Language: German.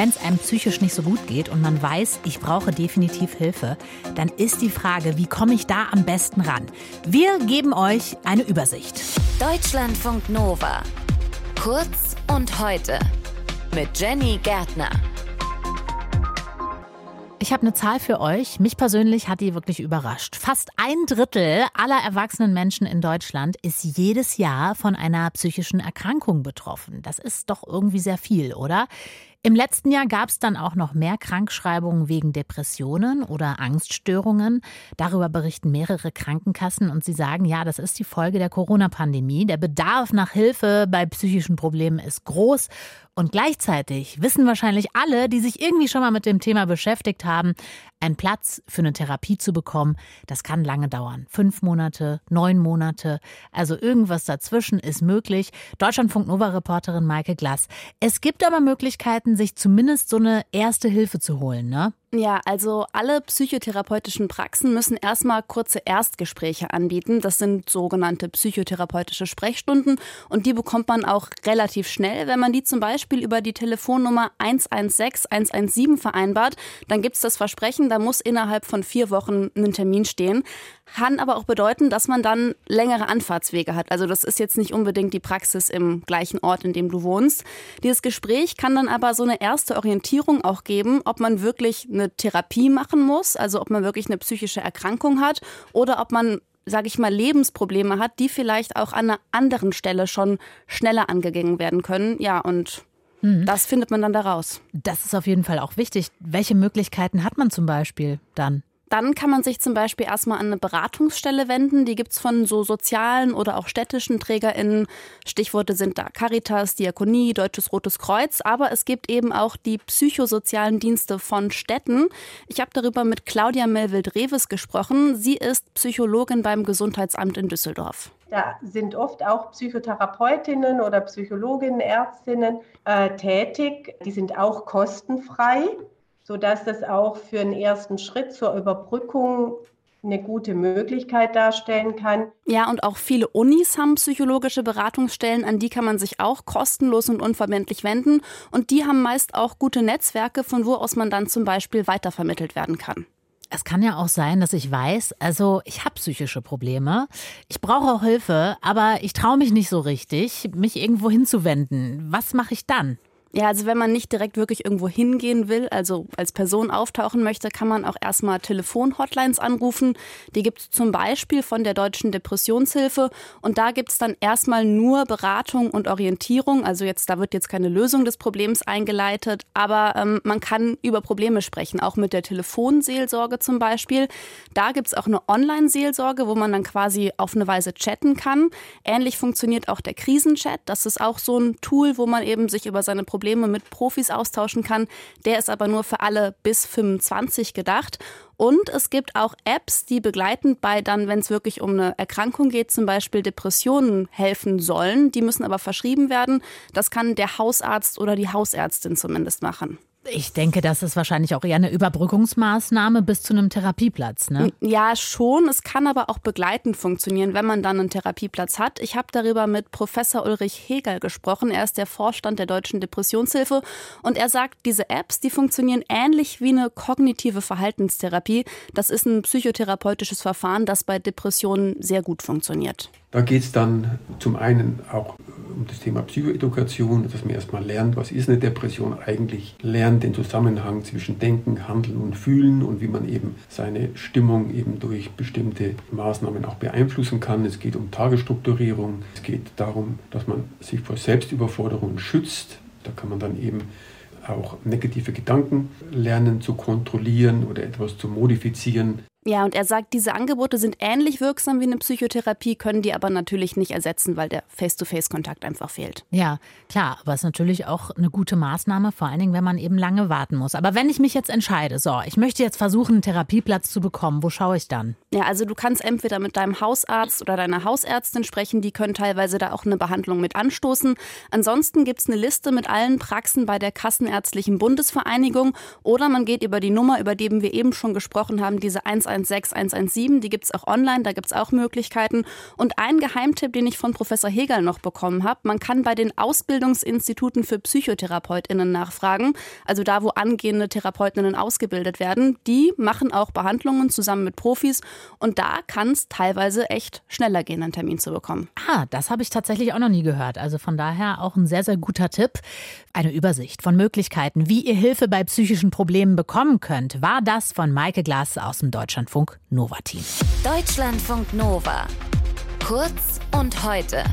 Wenn es einem psychisch nicht so gut geht und man weiß, ich brauche definitiv Hilfe, dann ist die Frage, wie komme ich da am besten ran? Wir geben euch eine Übersicht. Deutschlandfunk Nova. Kurz und heute. Mit Jenny Gärtner. Ich habe eine Zahl für euch. Mich persönlich hat die wirklich überrascht. Fast ein Drittel aller erwachsenen Menschen in Deutschland ist jedes Jahr von einer psychischen Erkrankung betroffen. Das ist doch irgendwie sehr viel, oder? Im letzten Jahr gab es dann auch noch mehr Krankschreibungen wegen Depressionen oder Angststörungen. Darüber berichten mehrere Krankenkassen und sie sagen, ja, das ist die Folge der Corona-Pandemie. Der Bedarf nach Hilfe bei psychischen Problemen ist groß und gleichzeitig wissen wahrscheinlich alle, die sich irgendwie schon mal mit dem Thema beschäftigt haben, ein Platz für eine Therapie zu bekommen, das kann lange dauern. Fünf Monate, neun Monate, also irgendwas dazwischen ist möglich. Deutschlandfunk Nova-Reporterin Maike Glass. Es gibt aber Möglichkeiten, sich zumindest so eine erste Hilfe zu holen, ne? Ja, also alle psychotherapeutischen Praxen müssen erstmal kurze Erstgespräche anbieten. Das sind sogenannte psychotherapeutische Sprechstunden und die bekommt man auch relativ schnell. Wenn man die zum Beispiel über die Telefonnummer 116 117 vereinbart, dann gibt's das Versprechen, da muss innerhalb von vier Wochen ein Termin stehen. Kann aber auch bedeuten, dass man dann längere Anfahrtswege hat. Also das ist jetzt nicht unbedingt die Praxis im gleichen Ort, in dem du wohnst. Dieses Gespräch kann dann aber so eine erste Orientierung auch geben, ob man wirklich eine Therapie machen muss, also ob man wirklich eine psychische Erkrankung hat oder ob man sage ich mal, Lebensprobleme hat, die vielleicht auch an einer anderen Stelle schon schneller angegangen werden können. Ja, und mhm. das findet man dann daraus. Das ist auf jeden Fall auch wichtig. Welche Möglichkeiten hat man zum Beispiel dann? Dann kann man sich zum Beispiel erstmal an eine Beratungsstelle wenden. Die gibt es von so sozialen oder auch städtischen TrägerInnen. Stichworte sind da Caritas, Diakonie, Deutsches Rotes Kreuz. Aber es gibt eben auch die psychosozialen Dienste von Städten. Ich habe darüber mit Claudia Melwild-Reves gesprochen. Sie ist Psychologin beim Gesundheitsamt in Düsseldorf. Da sind oft auch Psychotherapeutinnen oder Psychologinnen, Ärztinnen äh, tätig. Die sind auch kostenfrei sodass das auch für einen ersten Schritt zur Überbrückung eine gute Möglichkeit darstellen kann. Ja, und auch viele Unis haben psychologische Beratungsstellen, an die kann man sich auch kostenlos und unverbindlich wenden. Und die haben meist auch gute Netzwerke, von wo aus man dann zum Beispiel weitervermittelt werden kann. Es kann ja auch sein, dass ich weiß, also ich habe psychische Probleme, ich brauche auch Hilfe, aber ich traue mich nicht so richtig, mich irgendwo hinzuwenden. Was mache ich dann? Ja, also wenn man nicht direkt wirklich irgendwo hingehen will, also als Person auftauchen möchte, kann man auch erstmal Telefon-Hotlines anrufen. Die gibt es zum Beispiel von der Deutschen Depressionshilfe. Und da gibt es dann erstmal nur Beratung und Orientierung. Also jetzt, da wird jetzt keine Lösung des Problems eingeleitet, aber ähm, man kann über Probleme sprechen, auch mit der Telefonseelsorge zum Beispiel. Da gibt es auch eine Online-Seelsorge, wo man dann quasi auf eine Weise chatten kann. Ähnlich funktioniert auch der Krisenchat. Das ist auch so ein Tool, wo man eben sich über seine Probleme Probleme mit Profis austauschen kann. Der ist aber nur für alle bis 25 gedacht. Und es gibt auch Apps, die begleitend bei dann, wenn es wirklich um eine Erkrankung geht, zum Beispiel Depressionen helfen sollen. Die müssen aber verschrieben werden. Das kann der Hausarzt oder die Hausärztin zumindest machen. Ich denke, das ist wahrscheinlich auch eher eine Überbrückungsmaßnahme bis zu einem Therapieplatz, ne? Ja, schon. Es kann aber auch begleitend funktionieren, wenn man dann einen Therapieplatz hat. Ich habe darüber mit Professor Ulrich Hegel gesprochen. Er ist der Vorstand der Deutschen Depressionshilfe und er sagt, diese Apps, die funktionieren ähnlich wie eine kognitive Verhaltenstherapie. Das ist ein psychotherapeutisches Verfahren, das bei Depressionen sehr gut funktioniert. Da geht es dann zum einen auch um das Thema Psychoedukation, dass man erstmal lernt, was ist eine Depression eigentlich, lernt den Zusammenhang zwischen Denken, Handeln und Fühlen und wie man eben seine Stimmung eben durch bestimmte Maßnahmen auch beeinflussen kann. Es geht um Tagesstrukturierung, es geht darum, dass man sich vor Selbstüberforderungen schützt. Da kann man dann eben auch negative Gedanken lernen zu kontrollieren oder etwas zu modifizieren. Ja, und er sagt, diese Angebote sind ähnlich wirksam wie eine Psychotherapie, können die aber natürlich nicht ersetzen, weil der Face-to-Face-Kontakt einfach fehlt. Ja, klar, aber es ist natürlich auch eine gute Maßnahme, vor allen Dingen, wenn man eben lange warten muss. Aber wenn ich mich jetzt entscheide, so, ich möchte jetzt versuchen, einen Therapieplatz zu bekommen, wo schaue ich dann? Ja, also du kannst entweder mit deinem Hausarzt oder deiner Hausärztin sprechen, die können teilweise da auch eine Behandlung mit anstoßen. Ansonsten gibt es eine Liste mit allen Praxen bei der Kassenärztlichen Bundesvereinigung oder man geht über die Nummer, über die wir eben schon gesprochen haben, diese 116 117, die gibt es auch online, da gibt es auch Möglichkeiten. Und ein Geheimtipp, den ich von Professor Hegel noch bekommen habe, man kann bei den Ausbildungsinstituten für PsychotherapeutInnen nachfragen, also da, wo angehende TherapeutInnen ausgebildet werden. Die machen auch Behandlungen zusammen mit Profis und da kann es teilweise echt schneller gehen, einen Termin zu bekommen. Ah, das habe ich tatsächlich auch noch nie gehört. Also von daher auch ein sehr, sehr guter Tipp. Eine Übersicht von Möglichkeiten, wie ihr Hilfe bei psychischen Problemen bekommen könnt, war das von Maike Glas aus dem Deutschlandfunk Nova Team. Deutschlandfunk Nova. Kurz und heute.